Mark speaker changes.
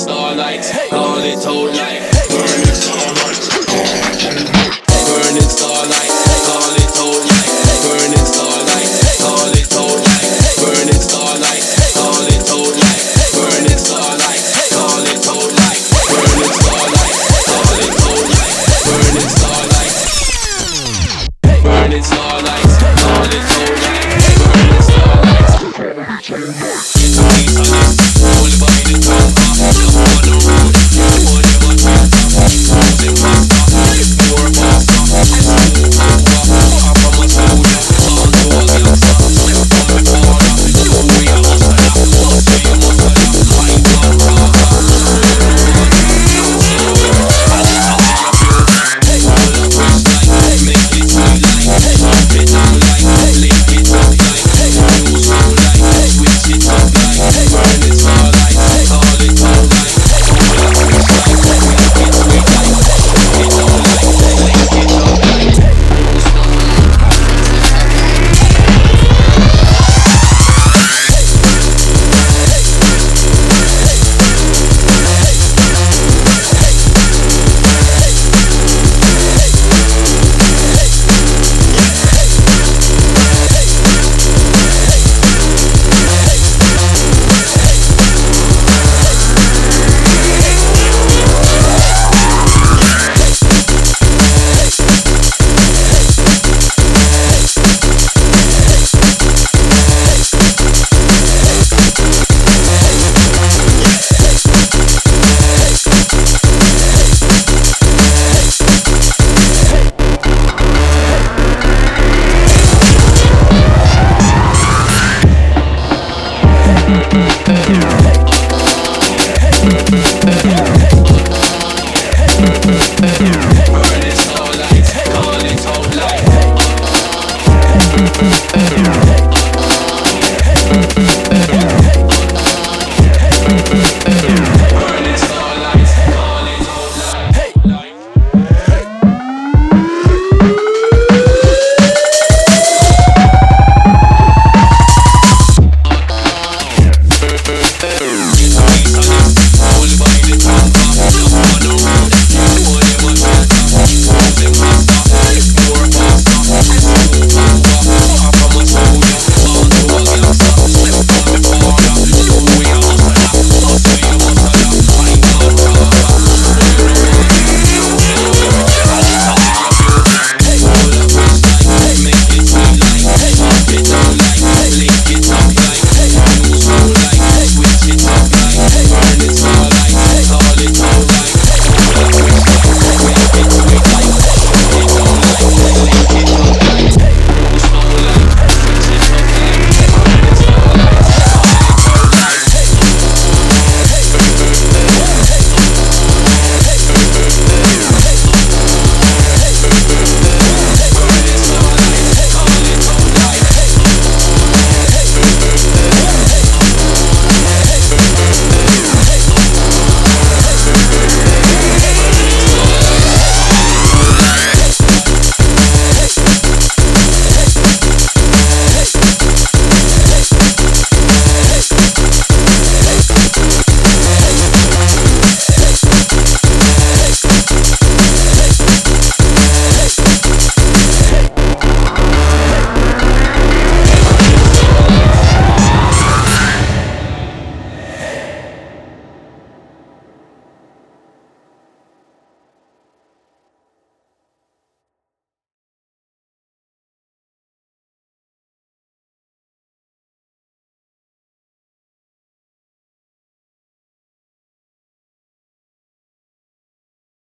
Speaker 1: starlight, call it out like burning starlight. Burning starlight, call it out like burning starlight, call it out like burning starlight, call it out like burning starlight, call it out like burning starlight, call it out like burning starlight, burning starlight, call it out like burning starlight. It's a